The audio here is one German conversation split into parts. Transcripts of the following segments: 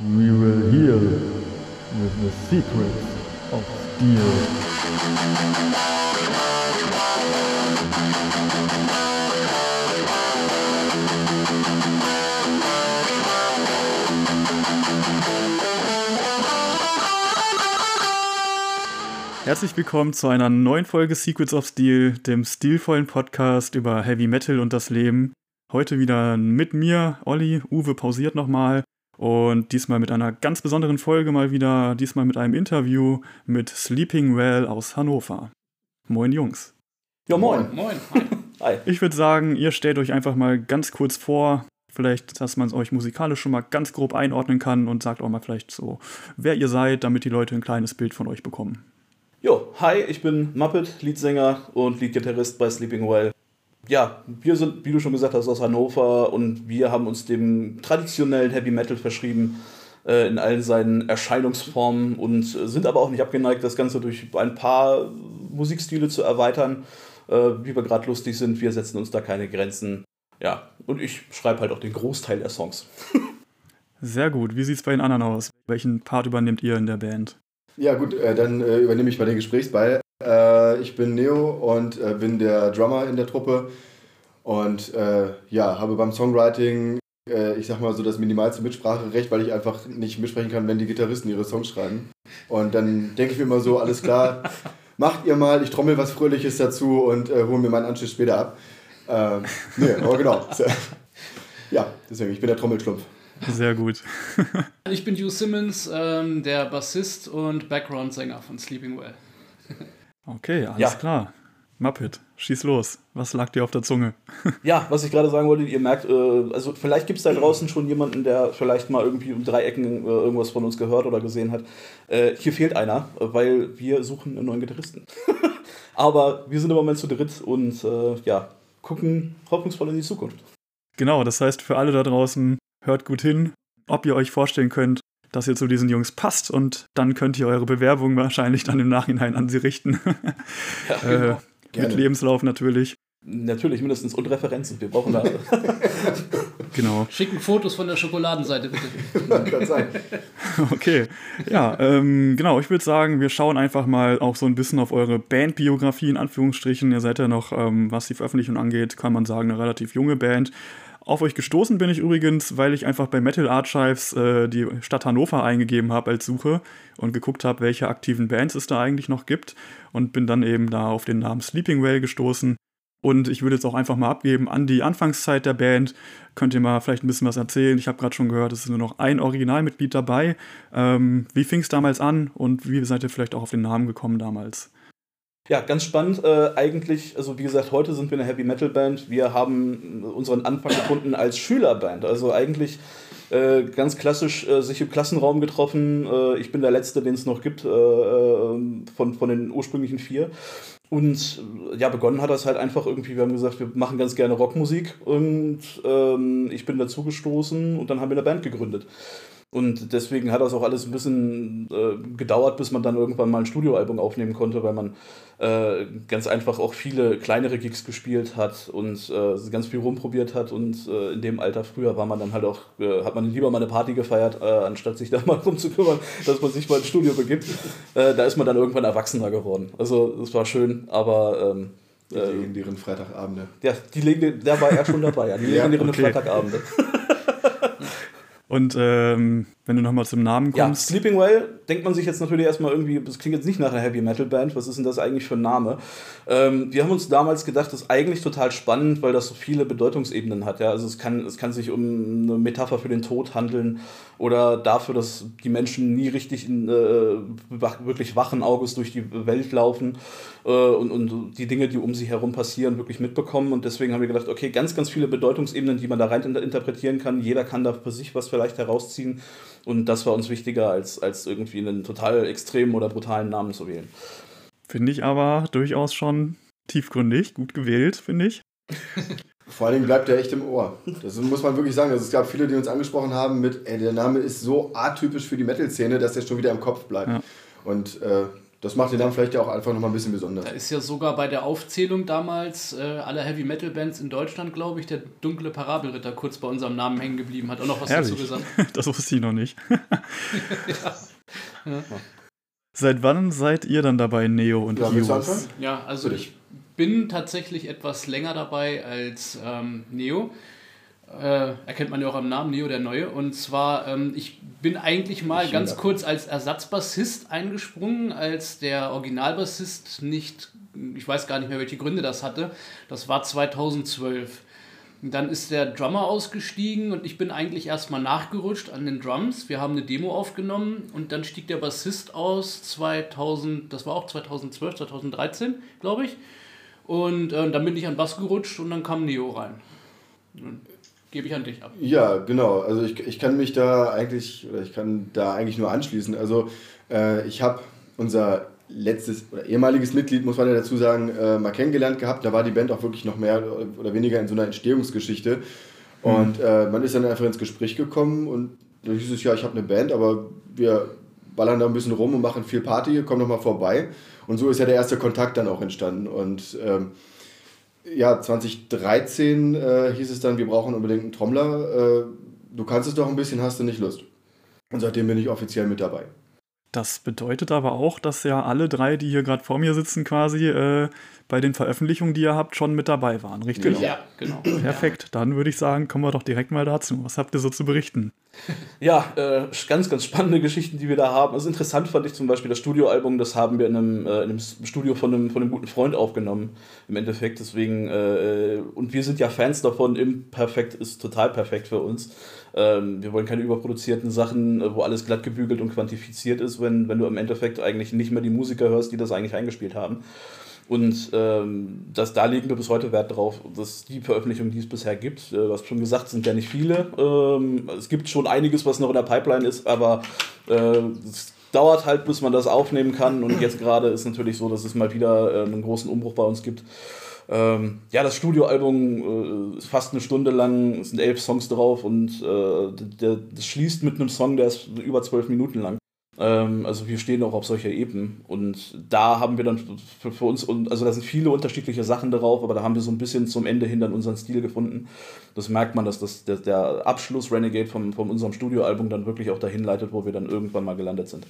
We will heal with the secrets of steel. Herzlich willkommen zu einer neuen Folge Secrets of Steel, dem stilvollen Podcast über Heavy Metal und das Leben. Heute wieder mit mir, Olli. Uwe pausiert nochmal. Und diesmal mit einer ganz besonderen Folge mal wieder, diesmal mit einem Interview mit Sleeping Well aus Hannover. Moin Jungs. Ja, moin. Moin. Hi. Hi. Ich würde sagen, ihr stellt euch einfach mal ganz kurz vor, vielleicht, dass man es euch musikalisch schon mal ganz grob einordnen kann und sagt auch mal vielleicht so, wer ihr seid, damit die Leute ein kleines Bild von euch bekommen. Jo, hi, ich bin Muppet, Leadsänger und Leadgitarrist bei Sleeping Well. Ja, wir sind, wie du schon gesagt hast, aus Hannover und wir haben uns dem traditionellen Heavy Metal verschrieben äh, in allen seinen Erscheinungsformen und äh, sind aber auch nicht abgeneigt, das Ganze durch ein paar Musikstile zu erweitern, äh, wie wir gerade lustig sind. Wir setzen uns da keine Grenzen. Ja, und ich schreibe halt auch den Großteil der Songs. Sehr gut. Wie sieht es bei den anderen aus? Welchen Part übernehmt ihr in der Band? Ja gut, äh, dann äh, übernehme ich mal den Gesprächsball. Äh, ich bin Neo und äh, bin der Drummer in der Truppe und äh, ja, habe beim Songwriting, äh, ich sag mal so das minimalste Mitspracherecht, weil ich einfach nicht mitsprechen kann, wenn die Gitarristen ihre Songs schreiben. Und dann denke ich mir immer so, alles klar, macht ihr mal, ich trommel was Fröhliches dazu und hole mir meinen Anschluss später ab. Ähm, nee, aber genau. Ja, deswegen, ich bin der Trommelschlumpf. Sehr gut. Ich bin Hugh Simmons, ähm, der Bassist und Background-Sänger von Sleeping Well. Okay, alles Ja. klar. Muppet, schieß los. Was lag dir auf der Zunge? Ja, was ich gerade sagen wollte, ihr merkt, äh, also vielleicht gibt es da draußen schon jemanden, der vielleicht mal irgendwie um drei Ecken äh, irgendwas von uns gehört oder gesehen hat. Äh, hier fehlt einer, weil wir suchen einen neuen Gitarristen. Aber wir sind im Moment zu dritt und äh, ja, gucken hoffnungsvoll in die Zukunft. Genau, das heißt für alle da draußen, hört gut hin, ob ihr euch vorstellen könnt, dass ihr zu diesen Jungs passt und dann könnt ihr eure Bewerbung wahrscheinlich dann im Nachhinein an sie richten. Ja, äh, genau. mit Gerne. Lebenslauf natürlich. Natürlich mindestens und Referenzen. Wir brauchen da. Genau. Schicken Fotos von der Schokoladenseite, bitte. Kann sein. Okay. Ja, ähm, genau, ich würde sagen, wir schauen einfach mal auch so ein bisschen auf eure Bandbiografie in Anführungsstrichen. Ihr seid ja noch, ähm, was die Veröffentlichung angeht, kann man sagen, eine relativ junge Band. Auf euch gestoßen bin ich übrigens, weil ich einfach bei Metal Archives äh, die Stadt Hannover eingegeben habe als Suche und geguckt habe, welche aktiven Bands es da eigentlich noch gibt und bin dann eben da auf den Namen Sleeping Well gestoßen. Und ich würde jetzt auch einfach mal abgeben an die Anfangszeit der Band. Könnt ihr mal vielleicht ein bisschen was erzählen? Ich habe gerade schon gehört, es ist nur noch ein Originalmitglied dabei. Ähm, wie fing es damals an und wie seid ihr vielleicht auch auf den Namen gekommen damals? Ja, ganz spannend. Äh, eigentlich, also wie gesagt, heute sind wir eine Heavy Metal Band. Wir haben unseren Anfang gefunden als Schülerband. Also eigentlich äh, ganz klassisch äh, sich im Klassenraum getroffen. Äh, ich bin der Letzte, den es noch gibt äh, äh, von, von den ursprünglichen vier. Und ja, begonnen hat das halt einfach irgendwie, wir haben gesagt, wir machen ganz gerne Rockmusik und ähm, ich bin dazu gestoßen und dann haben wir eine Band gegründet. Und deswegen hat das auch alles ein bisschen äh, gedauert, bis man dann irgendwann mal ein Studioalbum aufnehmen konnte, weil man äh, ganz einfach auch viele kleinere Gigs gespielt hat und äh, ganz viel rumprobiert hat. Und äh, in dem Alter früher war man dann halt auch, äh, hat man lieber mal eine Party gefeiert, äh, anstatt sich da mal drum zu kümmern, dass man sich mal ins Studio begibt. Da ist man dann irgendwann erwachsener geworden. Also das war schön, aber ähm, Die legendären Freitagabende. ja, die Lege, da war er schon dabei, ja, die Ja, legendären okay. Freitagabende. Und ähm, wenn du nochmal zum Namen Ja, kommst, Sleeping Well denkt man sich jetzt natürlich erstmal irgendwie, das klingt jetzt nicht nach einer Heavy Metal Band, was ist denn das eigentlich für ein Name? Ähm, wir haben uns damals gedacht, das ist eigentlich total spannend, weil das so viele Bedeutungsebenen hat. Ja? Also es kann, es kann sich um eine Metapher für den Tod handeln oder dafür, dass die Menschen nie richtig in, äh, wirklich wachen Auges durch die Welt laufen äh, und, und die Dinge, die um sie herum passieren, wirklich mitbekommen. Und deswegen haben wir gedacht, okay, ganz, ganz viele Bedeutungsebenen, die man da rein inter- interpretieren kann. Jeder kann da für sich was vielleicht herausziehen. Und das war uns wichtiger, als, als irgendwie einen total extremen oder brutalen Namen zu wählen. finde ich aber durchaus schon tiefgründig, gut gewählt, finde ich. Vor allen Dingen bleibt er echt im Ohr. Das muss man wirklich sagen. Also es gab viele, die uns angesprochen haben mit, ey, der Name ist so atypisch für die Metal-Szene, dass der schon wieder im Kopf bleibt. Ja. Und äh, das macht ihn dann vielleicht ja auch einfach nochmal ein bisschen besonders. Da ist ja sogar bei der Aufzählung damals äh, aller Heavy Metal Bands in Deutschland, glaube ich, der dunkle Parabelritter kurz bei unserem Namen hängen geblieben. Hat auch noch was Herrlich. dazu gesagt. Das wusste ich noch nicht. ja. Ja. Seit wann seid ihr dann dabei, Neo und Ja, anfangen? Ja, also ich bin tatsächlich etwas länger dabei als ähm, Neo. Äh, erkennt man ja auch am Namen Neo der Neue. Und zwar, ähm, ich bin eigentlich mal Ich ganz kurz als Ersatzbassist eingesprungen, als der Originalbassist nicht, ich weiß gar nicht mehr, welche Gründe das hatte. Das war 2012. Dann ist der Drummer ausgestiegen und ich bin eigentlich erstmal nachgerutscht an den Drums. Wir haben eine Demo aufgenommen und dann stieg der Bassist aus 2000, das war auch 2012, 2013, glaube ich. Und äh, dann bin ich an Bass gerutscht und dann kam Neo rein. Gebe ich an dich ab. Ja, genau. Also ich, ich kann mich da eigentlich, oder ich kann da eigentlich nur anschließen. Also äh, ich habe unser letztes oder ehemaliges Mitglied, muss man ja dazu sagen, äh, mal kennengelernt gehabt. Da war die Band auch wirklich noch mehr oder weniger in so einer Entstehungsgeschichte. Und äh, man ist dann einfach ins Gespräch gekommen und da hieß es, ja, ich habe eine Band, aber wir ballern da ein bisschen rum und machen viel Party, komm doch mal vorbei. Und so ist ja der erste Kontakt dann auch entstanden. Und ähm, ja, 2013 äh, hieß es dann, wir brauchen unbedingt einen Trommler. Äh, du kannst es doch ein bisschen, hast du nicht Lust. Und seitdem bin ich offiziell mit dabei. Das bedeutet aber auch, dass ja alle drei, die hier gerade vor mir sitzen, quasi äh, bei den Veröffentlichungen, die ihr habt, schon mit dabei waren, richtig? Ja, genau. Perfekt. Dann würde ich sagen, kommen wir doch direkt mal dazu. Was habt ihr so zu berichten? Ja, äh, ganz, ganz spannende Geschichten, die wir da haben. Also interessant fand ich zum Beispiel das Studioalbum, das haben wir in einem, äh, in einem Studio von einem, von einem guten Freund aufgenommen, im Endeffekt. Deswegen, äh, und wir sind ja Fans davon, Imperfekt ist total perfekt für uns. Ähm, wir wollen keine überproduzierten Sachen, äh, wo alles glatt gebügelt und quantifiziert ist, wenn, wenn du im Endeffekt eigentlich nicht mehr die Musiker hörst, die das eigentlich eingespielt haben. Und ähm, das, da legen wir bis heute Wert drauf, dass die Veröffentlichungen, die es bisher gibt, äh, was schon gesagt, sind ja nicht viele. Ähm, es gibt schon einiges, was noch in der Pipeline ist, aber äh, es dauert halt, bis man das aufnehmen kann. Und jetzt gerade ist natürlich so, dass es mal wieder äh, einen großen Umbruch bei uns gibt. Ähm, ja, das Studioalbum äh, ist fast eine Stunde lang, es sind elf Songs drauf und äh, der, das schließt mit einem Song, der ist über zwölf Minuten lang. Ähm, also wir stehen auch auf solcher Ebene und da haben wir dann für, uns, also da sind viele unterschiedliche Sachen drauf, aber da haben wir so ein bisschen zum Ende hin dann unseren Stil gefunden. Das merkt man, dass das, der, der Abschluss Renegade von, von unserem Studioalbum dann wirklich auch dahin leitet, wo wir dann irgendwann mal gelandet sind.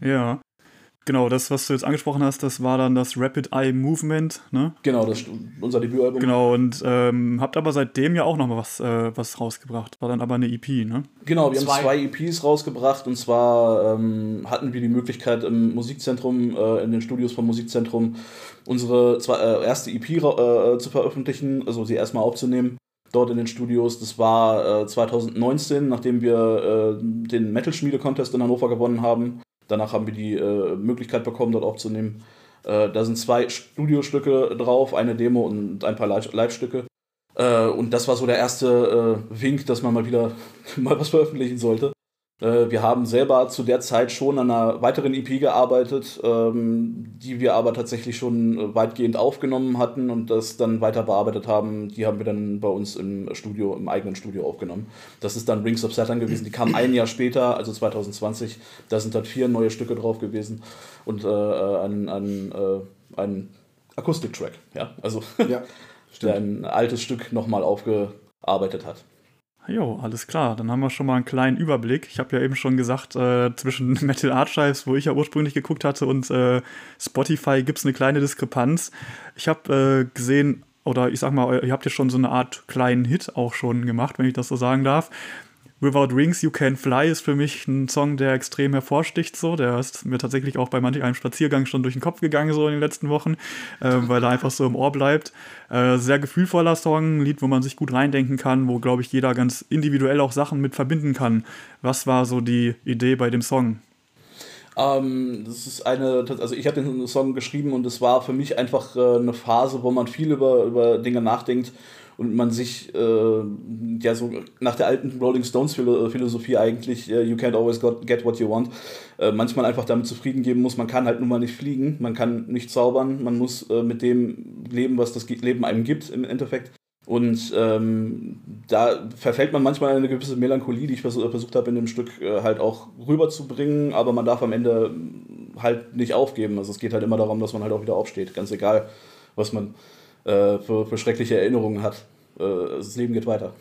Ja. Genau, das, was du jetzt angesprochen hast, das war dann das Rapid Eye Movement, ne? Genau, das ist unser Debütalbum. Genau, und ähm, habt aber seitdem ja auch noch mal was, äh, was rausgebracht. War dann aber eine EP, ne? Genau, wir Zwei. haben zwei EPs rausgebracht und zwar ähm, hatten wir die Möglichkeit im Musikzentrum, äh, in den Studios vom Musikzentrum, unsere zwei, äh, erste EP äh, zu veröffentlichen, also sie erstmal aufzunehmen. Dort in den Studios. Das war äh, 2019, nachdem wir äh, den Metal Schmiede Contest in Hannover gewonnen haben. Danach haben wir die äh, Möglichkeit bekommen, dort aufzunehmen. Äh, da sind zwei Studiostücke drauf, eine Demo und ein paar Live- Live-Stücke. Äh, und das war so der erste äh, Wink, dass man mal wieder mal was veröffentlichen sollte. Äh, wir haben selber zu der Zeit schon an einer weiteren EP gearbeitet, ähm, die wir aber tatsächlich schon äh, weitgehend aufgenommen hatten und das dann weiter bearbeitet haben. Die haben wir dann bei uns im Studio, im eigenen Studio aufgenommen. Das ist dann Rings of Saturn gewesen. Die kam ein Jahr später, also 2020. Da sind dann vier neue Stücke drauf gewesen und äh, ein, ein, äh, ein Akustiktrack. Ja, also Ja, der ein altes Stück nochmal aufgearbeitet hat. Jo, alles klar. Dann haben wir schon mal einen kleinen Überblick. Ich habe ja eben schon gesagt, äh, zwischen Metal Archives, wo ich ja ursprünglich geguckt hatte, und äh, Spotify gibt es eine kleine Diskrepanz. Ich habe äh, gesehen, oder ich sag mal, ihr habt ja schon so eine Art kleinen Hit auch schon gemacht, wenn ich das so sagen darf. Without Wings, You Can Fly ist für mich ein Song, der extrem hervorsticht. So. Der ist mir tatsächlich auch bei manch einem Spaziergang schon durch den Kopf gegangen, so in den letzten Wochen, äh, weil er einfach so im Ohr bleibt. Äh, sehr gefühlvoller Song, ein Lied, wo man sich gut reindenken kann, wo, glaube ich, jeder ganz individuell auch Sachen mit verbinden kann. Was war so die Idee bei dem Song? Ähm, das ist eine, also ich habe den Song geschrieben und es war für mich einfach äh, eine Phase, wo man viel über, über Dinge nachdenkt und man sich äh, ja so nach der alten Rolling Stones Philo Philosophie eigentlich, äh, you can't always got, get what you want, äh, manchmal einfach damit zufrieden geben muss, man kann halt nun mal nicht fliegen, man kann nicht zaubern, man muss äh, mit dem leben, was das Leben einem gibt im Endeffekt. Und ähm, da verfällt man manchmal in eine gewisse Melancholie, die ich vers versucht habe, in dem Stück äh, halt auch rüberzubringen, aber man darf am Ende halt nicht aufgeben. Also es geht halt immer darum, dass man halt auch wieder aufsteht. Ganz egal, was man äh, für, für schreckliche Erinnerungen hat. Äh, das Leben geht weiter.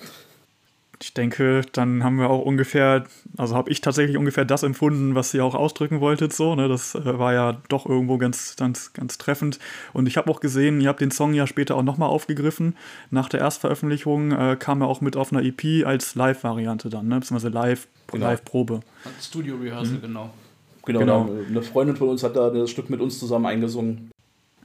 Ich denke, dann haben wir auch ungefähr, also habe ich tatsächlich ungefähr das empfunden, was ihr auch ausdrücken wolltet. So, ne? Das äh, war ja doch irgendwo ganz, ganz, ganz treffend. Und ich habe auch gesehen, ihr habt den Song ja später auch nochmal aufgegriffen. Nach der Erstveröffentlichung äh, kam er auch mit auf einer EP als Live-Variante dann, ne? beziehungsweise Live, Genau. Live-Probe. Studio Rehearsal, genau. Genau, Genau. da- eine Freundin von uns hat da das Stück mit uns zusammen eingesungen.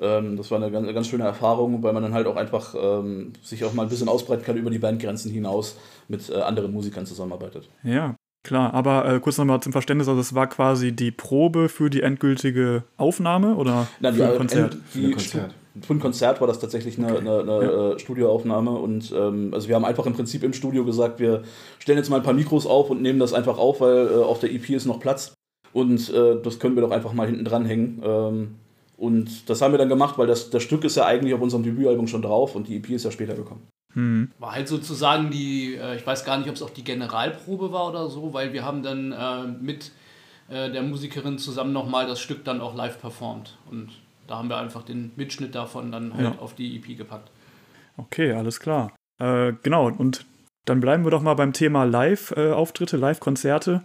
Ähm, das war eine ganz, ganz schöne Erfahrung, weil man dann halt auch einfach ähm, sich auch mal ein bisschen ausbreiten kann über die Bandgrenzen hinaus mit äh, anderen Musikern zusammenarbeitet. Ja, klar. Aber äh, kurz nochmal zum Verständnis, also es war quasi die Probe für die endgültige Aufnahme oder Nein, für ein Konzert? äh, Für ein Konzert. Für ein Konzert war das tatsächlich eine, eine, eine äh, Studioaufnahme und ähm, also wir haben einfach im Prinzip im Studio gesagt, wir stellen jetzt mal ein paar Mikros auf und nehmen das einfach auf, weil äh, auf der EP ist noch Platz und äh, das können wir doch einfach mal hinten dran hängen. Ähm, und das haben wir dann gemacht, weil das, das Stück ist ja eigentlich auf unserem Debütalbum schon drauf und die EP ist ja später gekommen. Hm. War halt sozusagen die, äh, ich weiß gar nicht, ob es auch die Generalprobe war oder so, weil wir haben dann äh, mit äh, der Musikerin zusammen nochmal das Stück dann auch live performt. Und da haben wir einfach den Mitschnitt davon dann halt Ja. auf die EP gepackt. Okay, alles klar. Äh, genau, und dann bleiben wir doch mal beim Thema Live-Auftritte, Live-Konzerte.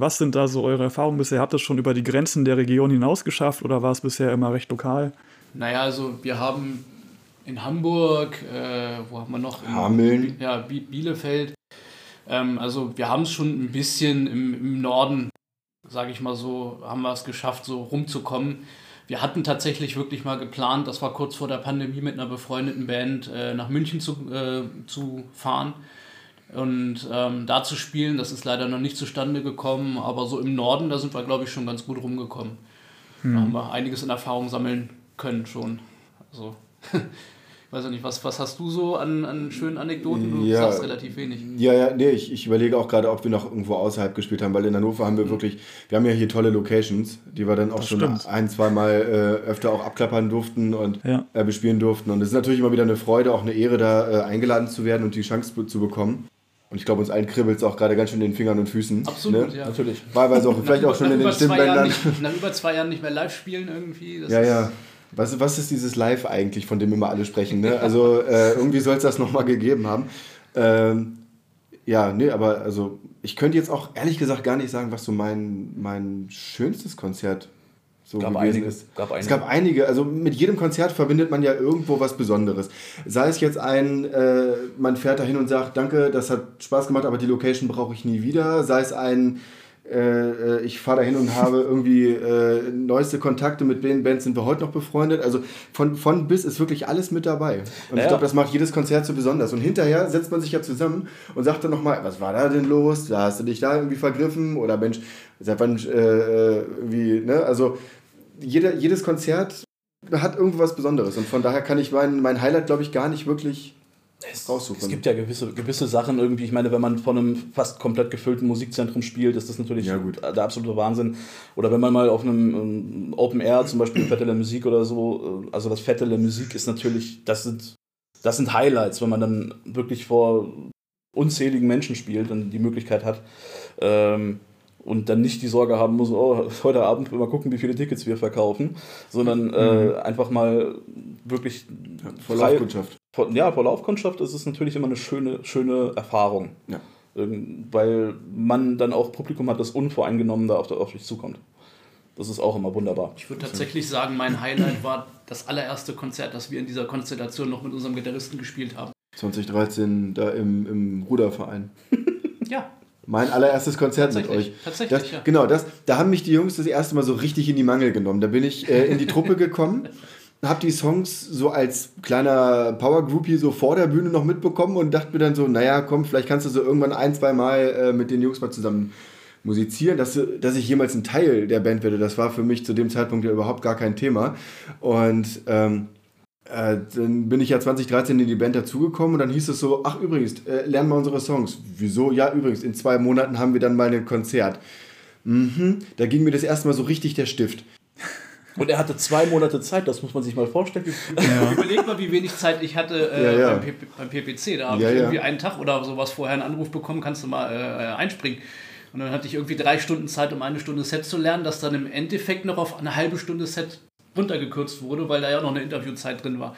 Was sind da so eure Erfahrungen bisher? Habt ihr es schon über die Grenzen der Region hinaus geschafft oder war es bisher immer recht lokal? Naja, also wir haben in Hamburg, äh, wo haben wir noch? In, Hameln. Ja, Bi- Bielefeld. Ähm, also wir haben es schon ein bisschen im, im Norden, sage ich mal so, haben wir es geschafft, so rumzukommen. Wir hatten tatsächlich wirklich mal geplant, das war kurz vor der Pandemie mit einer befreundeten Band äh, nach München zu, äh, zu fahren und ähm, da zu spielen. Das ist leider noch nicht zustande gekommen, aber so im Norden, da sind wir, glaube ich, schon ganz gut rumgekommen. Da haben wir einiges in Erfahrung sammeln können schon. Also, ich weiß ja nicht, was, was hast du so an, an schönen Anekdoten? Du Ja. sagst relativ wenig. Ja, ja, nee, ich, ich überlege auch gerade, ob wir noch irgendwo außerhalb gespielt haben, weil in Hannover haben wir wirklich, wir haben ja hier tolle Locations, die wir dann auch Das schon stimmt. ein, zwei Mal äh, öfter auch abklappern durften und Ja. äh, bespielen durften. Und es ist natürlich immer wieder eine Freude, auch eine Ehre, da äh, eingeladen zu werden und die Chance zu bekommen. Und ich glaube, uns allen kribbelt es auch gerade ganz schön in den Fingern und Füßen. Absolut, ne? ja. Natürlich. Wahlweise auch vielleicht auch schon in den Stimmbändern. nicht, nach über zwei Jahren nicht mehr live spielen irgendwie. Das Ja, ist- ja. Was, was ist dieses Live eigentlich, von dem immer alle sprechen? Ne? Also äh, irgendwie soll es das nochmal gegeben haben. Ähm, ja, nee, aber also ich könnte jetzt auch ehrlich gesagt gar nicht sagen, was so mein, mein schönstes Konzert so Gab gewesen einige, ist. gab Es gab einige, also mit jedem Konzert verbindet man ja irgendwo was Besonderes. Sei es jetzt ein, äh, man fährt dahin und sagt, danke, das hat Spaß gemacht, aber die Location brauche ich nie wieder. Sei es ein, äh, äh, ich fahre dahin und habe irgendwie äh, neueste Kontakte, mit den Bands sind wir heute noch befreundet. Also von, von bis ist wirklich alles mit dabei. Und ich Ja. glaube, das macht jedes Konzert so besonders. Und hinterher setzt man sich ja zusammen und sagt dann nochmal, was war da denn los? Da hast du dich da irgendwie vergriffen? Oder Mensch, seit wann äh, äh, irgendwie, ne? Also jeder, jedes Konzert hat irgendwo was Besonderes. Und von daher kann ich mein, mein Highlight, glaube ich, gar nicht wirklich Es, raussuchen. es gibt ja gewisse, gewisse Sachen irgendwie. Ich meine, wenn man von einem fast komplett gefüllten Musikzentrum spielt, ist das natürlich Ja, der absolute Wahnsinn. Oder wenn man mal auf einem ähm, Open Air, zum Beispiel Fette la Musik oder so, äh, also das Fette la Musik ist natürlich, das sind, das sind Highlights, wenn man dann wirklich vor unzähligen Menschen spielt und die Möglichkeit hat. Ähm, und dann nicht die Sorge haben muss, oh, heute Abend mal gucken, wie viele Tickets wir verkaufen, sondern äh, einfach mal wirklich Vor frei- Laufkundschaft. vor, ja, vor Laufkundschaft ist es natürlich immer eine schöne, schöne Erfahrung. Ja. Ähm, Weil man dann auch Publikum hat, das unvoreingenommen da auf, auf dich zukommt. Das ist auch immer wunderbar. Ich würde tatsächlich sagen, mein Highlight war das allererste Konzert, das wir in dieser Konstellation noch mit unserem Gitarristen gespielt haben. 2013 da im, im Ruderverein. Ja, Mein allererstes Konzert mit euch. tatsächlich, das, ja. Genau, das, da haben mich die Jungs das erste Mal so richtig in die Mangel genommen. Da bin ich äh, in die Truppe gekommen, habe die Songs so als kleiner Power-Groupie so vor der Bühne noch mitbekommen und dachte mir dann so, naja, komm, vielleicht kannst du so irgendwann ein, zwei Mal äh, mit den Jungs mal zusammen musizieren, dass, dass ich jemals ein Teil der Band werde. Das war für mich zu dem Zeitpunkt ja überhaupt gar kein Thema. Und ähm, äh, dann bin ich ja 2013 in die Band dazugekommen und dann hieß es so, ach übrigens, äh, lernen wir unsere Songs. Wieso? Ja, übrigens, in zwei Monaten haben wir dann mal ein Konzert. Mhm, da ging mir das erste Mal so richtig der Stift. Und er hatte zwei Monate Zeit, das muss man sich mal vorstellen. Überleg mal, wie wenig Zeit ich hatte äh, Ja, ja. Beim, beim PPC. Da habe Ja, ich ja. irgendwie einen Tag oder sowas vorher einen Anruf bekommen, kannst du mal äh, einspringen. Und dann hatte ich irgendwie drei Stunden Zeit, um eine Stunde Set zu lernen, das dann im Endeffekt noch auf eine halbe Stunde Set runtergekürzt wurde, weil da ja noch eine Interviewzeit drin war.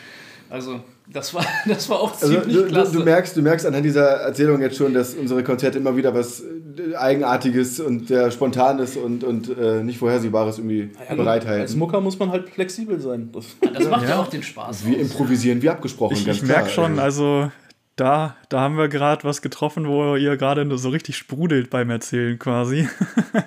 Also das war, das war auch Also ziemlich du, du, klasse. du, merkst, du merkst anhand dieser Erzählung jetzt schon, dass unsere Konzerte immer wieder was äh, Eigenartiges und sehr Spontanes und, und äh, nicht Vorhersehbares irgendwie Als bereithalten. Mucker muss man halt flexibel sein. Das das macht ja, Ja. auch den Spaß. Wir aus. improvisieren wie abgesprochen, Ich, ganz ich merke schon, also da, da haben wir gerade was getroffen, wo ihr gerade so richtig sprudelt beim Erzählen quasi.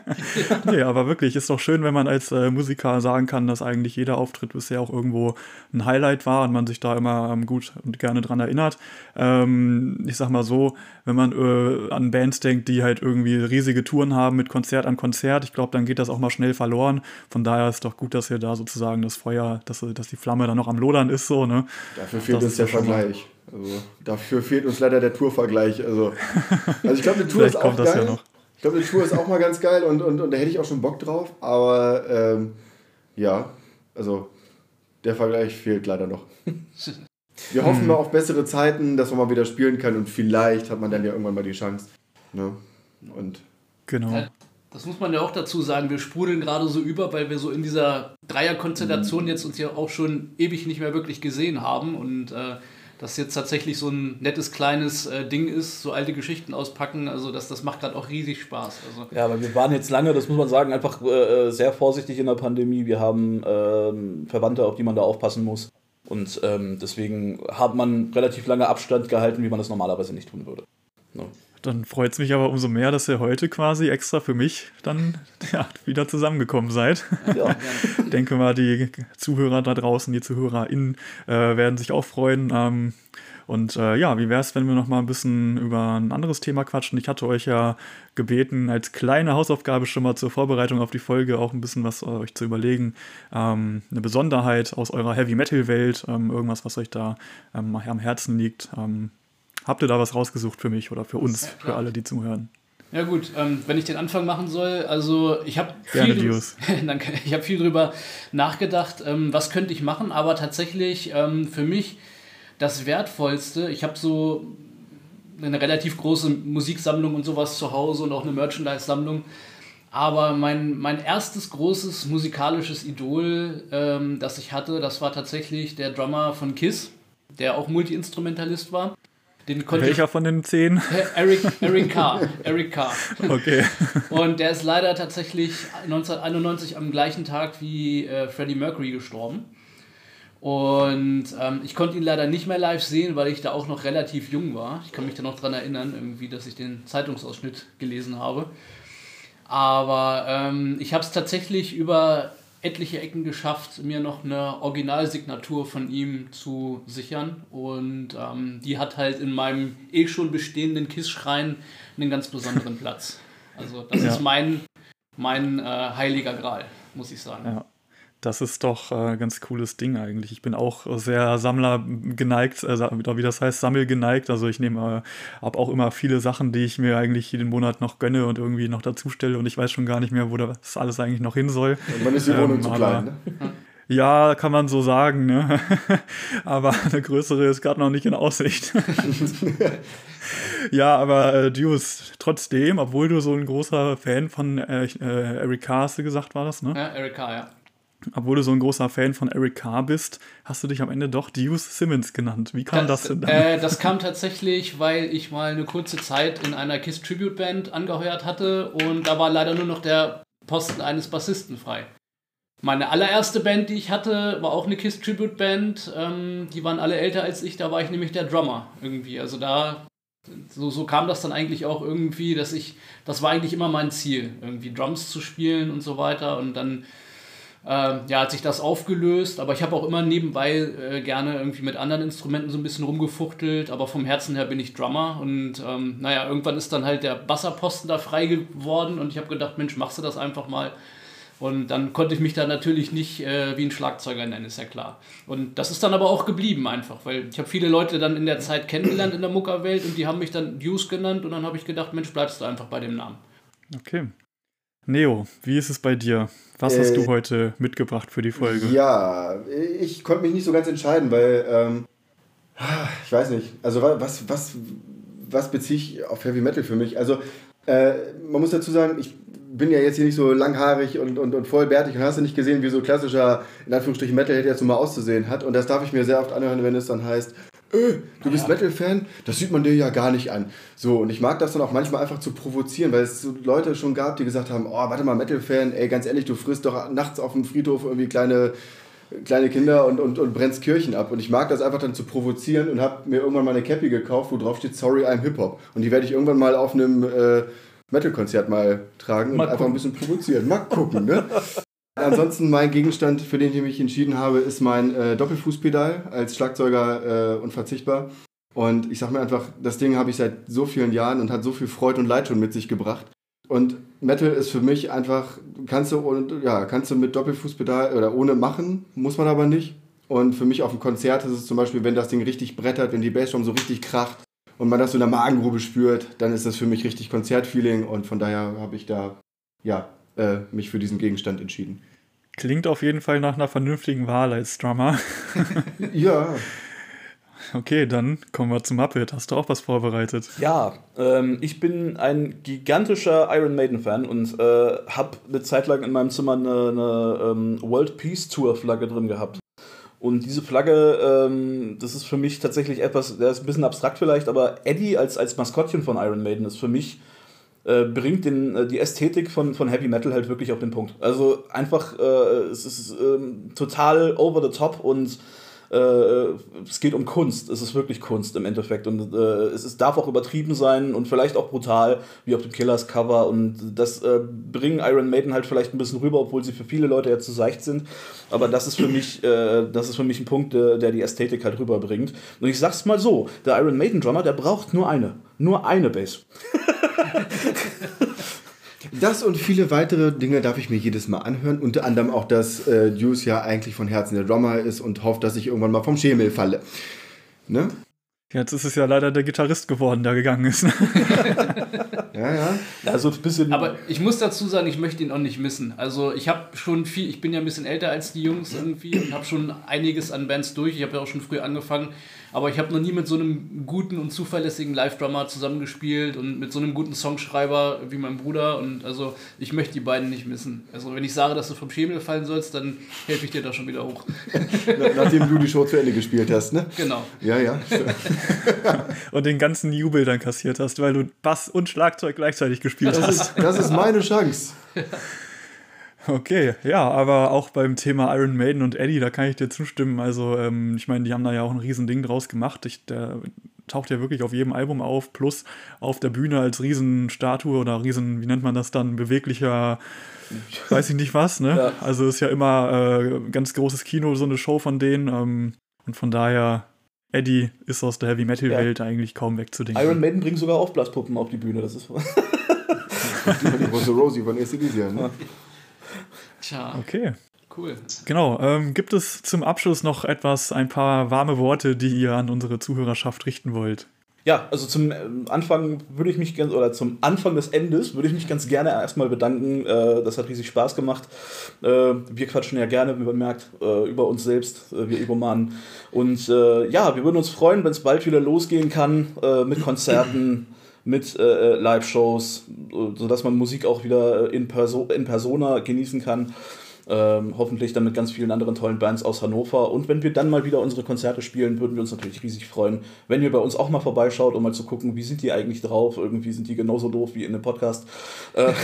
nee, aber wirklich, ist doch schön, wenn man als äh, Musiker sagen kann, dass eigentlich jeder Auftritt bisher auch irgendwo ein Highlight war und man sich da immer ähm, gut und gerne dran erinnert. Ähm, ich sag mal so, wenn man äh, an Bands denkt, die halt irgendwie riesige Touren haben mit Konzert an Konzert, ich glaube, dann geht das auch mal schnell verloren. Von daher ist doch gut, dass ihr da sozusagen das Feuer, dass, dass die Flamme dann noch am Lodern ist, so, ne? Dafür fehlt uns der ja schon mal- Vergleich. Also, dafür fehlt uns leider der Tourvergleich. Also, also ich glaube, eine Tour Vielleicht ist auch kommt das geil. ja noch. Ich glaube, eine Tour ist auch mal ganz geil und, und, und da hätte ich auch schon Bock drauf. Aber ähm, ja, also der Vergleich fehlt leider noch. Wir hoffen mal auf bessere Zeiten, dass man mal wieder spielen kann und vielleicht hat man dann ja irgendwann mal die Chance. Ne? Und Genau. Das muss man ja auch dazu sagen. Wir sprudeln gerade so über, weil wir so in dieser Dreierkonstellation jetzt uns ja auch schon ewig nicht mehr wirklich gesehen haben und äh, das jetzt tatsächlich so ein nettes kleines äh, Ding ist, so alte Geschichten auspacken. Also das, das macht gerade auch riesig Spaß. Also Ja, aber wir waren jetzt lange, das muss man sagen, einfach äh, sehr vorsichtig in der Pandemie. Wir haben ähm, Verwandte, auf die man da aufpassen muss. Und ähm, deswegen hat man relativ lange Abstand gehalten, wie man das normalerweise nicht tun würde. Ne? Dann freut es mich aber umso mehr, dass ihr heute quasi extra für mich dann ja, wieder zusammengekommen seid. Ja. Ich denke mal, die Zuhörer da draußen, die ZuhörerInnen, äh, werden sich auch freuen. Ähm, und äh, ja, wie wäre es, wenn wir noch mal ein bisschen über ein anderes Thema quatschen? Ich hatte euch ja gebeten, als kleine Hausaufgabe schon mal zur Vorbereitung auf die Folge auch ein bisschen was äh, euch zu überlegen. Ähm, eine Besonderheit aus eurer Heavy-Metal-Welt, ähm, irgendwas, was euch da ähm, am Herzen liegt. Habt ihr da was rausgesucht für mich oder für uns, Ja, für alle, die zuhören? Ja gut, ähm, wenn ich den Anfang machen soll, also ich habe viel, ich habe viel drüber nachgedacht, ähm, was könnte ich machen, aber tatsächlich ähm, für mich das Wertvollste, ich habe so eine relativ große Musiksammlung und sowas zu Hause und auch eine Merchandise-Sammlung, aber mein, mein erstes großes musikalisches Idol, ähm, das ich hatte, das war tatsächlich der Drummer von Kiss, der auch Multi-Instrumentalist war. Den konnte ich Welcher von den zehn? Eric, Eric Carr. Eric Carr. Okay. Und der ist leider tatsächlich 1991 am gleichen Tag wie äh, Freddie Mercury gestorben. Und ähm, ich konnte ihn leider nicht mehr live sehen, weil ich da auch noch relativ jung war. Ich kann mich da noch dran erinnern, irgendwie, dass ich den Zeitungsausschnitt gelesen habe. Aber ähm, ich habe es tatsächlich über etliche Ecken geschafft, mir noch eine Originalsignatur von ihm zu sichern. Und ähm, die hat halt in meinem eh schon bestehenden KISS-Schrein einen ganz besonderen Platz. Also das Ja. ist mein, mein äh, heiliger Gral, muss ich sagen. Ja. Das ist doch äh, ein ganz cooles Ding eigentlich. Ich bin auch sehr Sammler geneigt, äh, oder wie das heißt, sammelgeneigt. Also ich nehme, äh, habe auch immer viele Sachen, die ich mir eigentlich jeden Monat noch gönne und irgendwie noch dazu stelle und ich weiß schon gar nicht mehr, wo das alles eigentlich noch hin soll. Und man ist die Wohnung Ähm, zu klein. Ne? Ja, kann man so sagen, ne? aber eine größere ist gerade noch nicht in Aussicht. ja, aber äh, Deuce, trotzdem, obwohl du so ein großer Fan von äh, äh, Eric Carr, hast du gesagt, war das, ne? Ja, Eric Carr, ja. Obwohl du so ein großer Fan von Eric Carr bist, hast du dich am Ende doch Deuce Simmons genannt. Wie kam das denn dann? Äh, das kam tatsächlich, weil ich mal eine kurze Zeit in einer Kiss Tribute Band angeheuert hatte und da war leider nur noch der Posten eines Bassisten frei. Meine allererste Band, die ich hatte, war auch eine Kiss Tribute Band. Ähm, die waren alle älter als ich, da war ich nämlich der Drummer irgendwie. Also da, so, so kam das dann eigentlich auch irgendwie, dass ich, das war eigentlich immer mein Ziel, irgendwie Drums zu spielen und so weiter. Und dann ähm, ja, hat sich das aufgelöst, aber ich habe auch immer nebenbei äh, gerne irgendwie mit anderen Instrumenten so ein bisschen rumgefuchtelt, aber vom Herzen her bin ich Drummer und ähm, naja, irgendwann ist dann halt der Basserposten da frei geworden und ich habe gedacht, Mensch, machst du das einfach mal. Und dann konnte ich mich da natürlich nicht äh, wie ein Schlagzeuger nennen, ist ja klar. Und das ist dann aber auch geblieben einfach, weil ich habe viele Leute dann in der Zeit kennengelernt in der Muckerwelt und die haben mich dann Deuce genannt und dann habe ich gedacht, Mensch, bleibst du einfach bei dem Namen. Okay. Neo, wie ist es bei dir? Was hast Äh, du heute mitgebracht für die Folge? Ja, ich konnte mich nicht so ganz entscheiden, weil ähm, ich weiß nicht. Also wa- was, was, was beziehe ich auf Heavy Metal für mich? Also Äh, man muss dazu sagen, ich bin ja jetzt hier nicht so langhaarig und, und, und vollbärtig und hast du nicht gesehen, wie so klassischer, in Anführungsstrichen, Metalhead jetzt mal auszusehen hat. Und das darf ich mir sehr oft anhören, wenn es dann heißt, äh, du bist Metal-Fan, das sieht man dir ja gar nicht an. So, und ich mag das dann auch manchmal einfach zu provozieren, weil es so Leute schon gab, die gesagt haben, oh, warte mal, Metal-Fan, ey, ganz ehrlich, du frisst doch nachts auf dem Friedhof irgendwie kleine, kleine Kinder und, und, und brennst Kirchen ab. Und ich mag das einfach dann zu provozieren und habe mir irgendwann mal eine Cappy gekauft, wo drauf steht, sorry, I'm Hip-Hop. Und die werde ich irgendwann mal auf einem äh, Metal-Konzert mal tragen Mal und einfach gucken. ein bisschen provozieren. Mal gucken, ne? Ansonsten mein Gegenstand, für den ich mich entschieden habe, ist mein äh, Doppelfußpedal als Schlagzeuger äh, unverzichtbar. Und ich sag mir einfach, das Ding habe ich seit so vielen Jahren und hat so viel Freude und Leid schon mit sich gebracht. Und Metal ist für mich einfach, kannst du, und, ja, kannst du mit Doppelfußpedal oder ohne machen, muss man aber nicht. Und für mich auf dem Konzert ist es zum Beispiel, wenn das Ding richtig brettert, wenn die Bassdrum so richtig kracht und man das so in der Magengrube spürt, dann ist das für mich richtig Konzertfeeling und von daher habe ich da, ja, äh, mich für diesen Gegenstand entschieden. Klingt auf jeden Fall nach einer vernünftigen Wahl als Drummer. Ja, Okay, dann kommen wir zum Muppet. Hast du auch was vorbereitet? Ja, ähm, ich bin ein gigantischer Iron Maiden-Fan und äh, habe eine Zeit lang in meinem Zimmer eine, eine ähm, World Peace Tour-Flagge drin gehabt. Und diese Flagge, ähm, das ist für mich tatsächlich etwas, der ist ein bisschen abstrakt vielleicht, aber Eddie als, als Maskottchen von Iron Maiden ist für mich, äh, bringt den, äh, die Ästhetik von, von Heavy Metal halt wirklich auf den Punkt. Also einfach, äh, es ist ähm, total over the top und äh, es geht um Kunst. Es ist wirklich Kunst im Endeffekt. Und es ist, darf auch übertrieben sein und vielleicht auch brutal, wie auf dem Killers Cover. Und das bringen Iron Maiden halt vielleicht ein bisschen rüber, obwohl sie für viele Leute ja zu seicht sind. Aber das ist für mich, das ist für mich ein Punkt, der, der die Ästhetik halt rüberbringt. Und ich sag's mal so: Der Iron Maiden Drummer, der braucht nur eine. Nur eine Bass. das und viele weitere Dinge darf ich mir jedes Mal anhören. Unter anderem auch, dass äh, Juice ja eigentlich von Herzen der Drummer ist und hofft, dass ich irgendwann mal vom Schemel falle. Ne? Jetzt ist es ja leider der Gitarrist geworden, der gegangen ist. Ja, ja. Also ein bisschen. Aber ich muss dazu sagen, ich möchte ihn auch nicht missen. Also ich habe schon viel, ich bin ja ein bisschen älter als die Jungs irgendwie und habe schon einiges an Bands durch. Ich habe ja auch schon früh angefangen, aber ich habe noch nie mit so einem guten und zuverlässigen Live-Drummer zusammengespielt und mit so einem guten Songschreiber wie mein Bruder. Und also ich möchte die beiden nicht missen. Also wenn ich sage, dass du vom Schemel fallen sollst, dann helfe ich dir da schon wieder hoch. Na- Nachdem du die Show zu Ende gespielt hast, ne? Genau. Ja, ja. und den ganzen Jubel dann kassiert hast, weil du Bass und Schlagzeug gleichzeitig gespielt Das hast. ist, das ist meine Chance. Okay, ja, aber auch beim Thema Iron Maiden und Eddie, da kann ich dir zustimmen. Also, ähm, ich meine, die haben da ja auch ein Riesending draus gemacht. Ich, der taucht ja wirklich auf jedem Album auf, plus auf der Bühne als Riesenstatue oder Riesen, wie nennt man das dann, beweglicher, weiß ich nicht was, ne? Ja. Also ist ja immer äh, ganz großes Kino, so eine Show von denen. Ähm, und von daher, Eddie ist aus der Heavy Metal Welt eigentlich kaum wegzudenken. Iron Maiden bringt sogar Aufblaspuppen auf die Bühne. Das ist. Die große Rosie von ACDC, ne? Tja, Okay. cool. Genau. Ähm, gibt es zum Abschluss noch etwas, ein paar warme Worte, die ihr an unsere Zuhörerschaft richten wollt? Ja, also zum ähm, Anfang würde ich mich ganz, oder zum Anfang des Endes würde ich mich ganz gerne erstmal bedanken. Äh, das hat riesig Spaß gemacht. Äh, wir quatschen ja gerne, wie man merkt, äh, über uns selbst, wir Egomanen. Und ja, wir würden uns freuen, wenn es bald wieder losgehen kann mit Konzerten, mit äh, Live-Shows, sodass man Musik auch wieder in, Perso in Persona genießen kann. Ähm, hoffentlich dann mit ganz vielen anderen tollen Bands aus Hannover. Und wenn wir dann mal wieder unsere Konzerte spielen, würden wir uns natürlich riesig freuen, wenn ihr bei uns auch mal vorbeischaut, um mal zu gucken, wie sind die eigentlich drauf. Irgendwie sind die genauso doof wie in dem Podcast. Äh,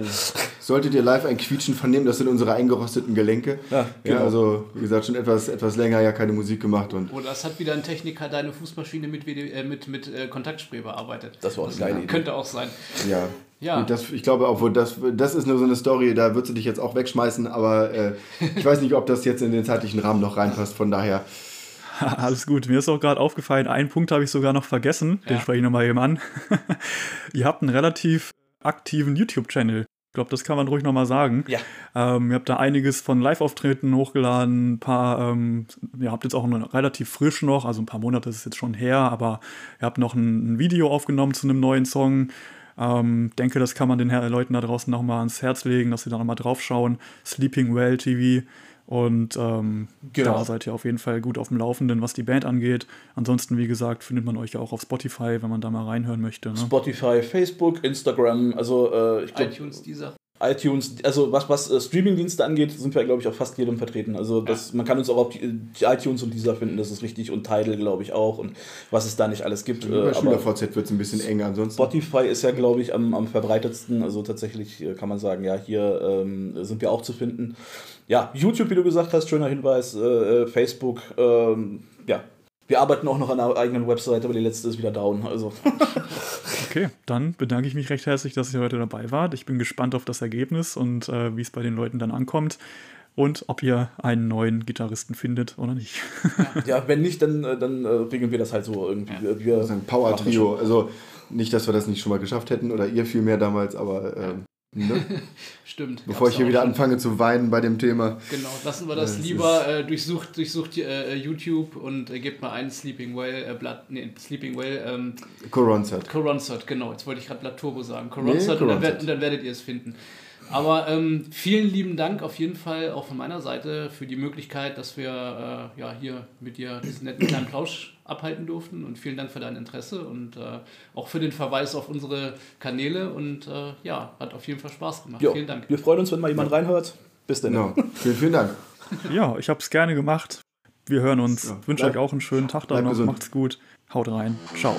Solltet ihr live ein Quietschen vernehmen, das sind unsere eingerosteten Gelenke. Ja, genau. ja also, wie gesagt, schon etwas, etwas länger ja keine Musik gemacht und Oder es hat wieder ein Techniker deine Fußmaschine mit, WD äh, mit, mit äh, Kontaktspray bearbeitet. das war auch eine geile Idee. Könnte auch sein. ja. Ja. Das, ich glaube, obwohl das, das ist nur so eine Story, da würdest du dich jetzt auch wegschmeißen, aber äh, ich weiß nicht, ob das jetzt in den zeitlichen Rahmen noch reinpasst, von daher. Alles gut. Mir ist auch gerade aufgefallen, einen Punkt habe ich sogar noch vergessen. Den Ja. spreche ich nochmal eben an. ihr habt einen relativ aktiven YouTube-Channel. Ich glaube, das kann man ruhig nochmal sagen. Ja. Ähm, ihr habt da einiges von Live-Auftritten hochgeladen, ein paar, ähm, ihr habt jetzt auch einen relativ frisch noch, also ein paar Monate ist es jetzt schon her, aber ihr habt noch ein, ein Video aufgenommen zu einem neuen Song. Ähm, denke, das kann man den Leuten da draußen nochmal ans Herz legen, dass sie da nochmal drauf schauen. Sleeping Well TV. Und ähm, Genau. da seid ihr auf jeden Fall gut auf dem Laufenden, was die Band angeht. Ansonsten, wie gesagt, findet man euch ja auch auf Spotify, wenn man da mal reinhören möchte. Ne? Spotify, Facebook, Instagram, also äh, ich glaube iTunes, dieser. iTunes, also was, was äh, Streamingdienste angeht, sind wir, glaube ich, auf fast jedem vertreten. Also das, man kann uns auch auf die, die iTunes und dieser finden, das ist richtig. Und Tidal, glaube ich, auch. Und was es da nicht alles gibt. Bei Äh, SchülerVZ wird es ein bisschen enger ansonsten. Spotify ist ja, glaube ich, am, am verbreitetsten. Also tatsächlich äh, kann man sagen, ja, hier ähm, sind wir auch zu finden. Ja, YouTube, wie du gesagt hast, schöner Hinweis. Äh, äh, Facebook, ähm, ja. Wir arbeiten auch noch an einer eigenen Website, aber die letzte ist wieder down. Also Okay, dann bedanke ich mich recht herzlich, dass ihr heute dabei wart. Ich bin gespannt auf das Ergebnis und äh, wie es bei den Leuten dann ankommt und ob ihr einen neuen Gitarristen findet oder nicht. ja, wenn nicht, dann, äh, dann äh, regeln wir das halt so irgendwie. Wir, wir Das ist ein Power-Trio. Also nicht, dass wir das nicht schon mal geschafft hätten oder ihr viel mehr damals, aber ähm, ne? Stimmt. bevor ich hier wieder schon. anfange zu weinen bei dem Thema. Genau, lassen wir das Das lieber. Äh, durchsucht durchsucht äh, YouTube und äh, gebt mal ein Sleeping Well, äh, Blood, nee, Sleeping Well, ähm, Coronsat. Coronsert, genau. Jetzt wollte ich gerade Blood Turbo sagen. Nee, Coronsert und, dann und dann werdet ihr es finden. Aber ähm, vielen lieben Dank auf jeden Fall auch von meiner Seite für die Möglichkeit, dass wir äh, ja, hier mit dir diesen netten kleinen Plausch abhalten durften. Und vielen Dank für dein Interesse und äh, auch für den Verweis auf unsere Kanäle. Und äh, ja, hat auf jeden Fall Spaß gemacht. jo, Vielen Dank. wir freuen uns, wenn mal jemand reinhört. Bis dann. Genau. Vielen, vielen Dank. ja, ich habe es gerne gemacht. Wir hören uns. Ja, Wünsche euch auch einen schönen Tag da noch. gesund. Macht's gut. Haut rein. Ciao.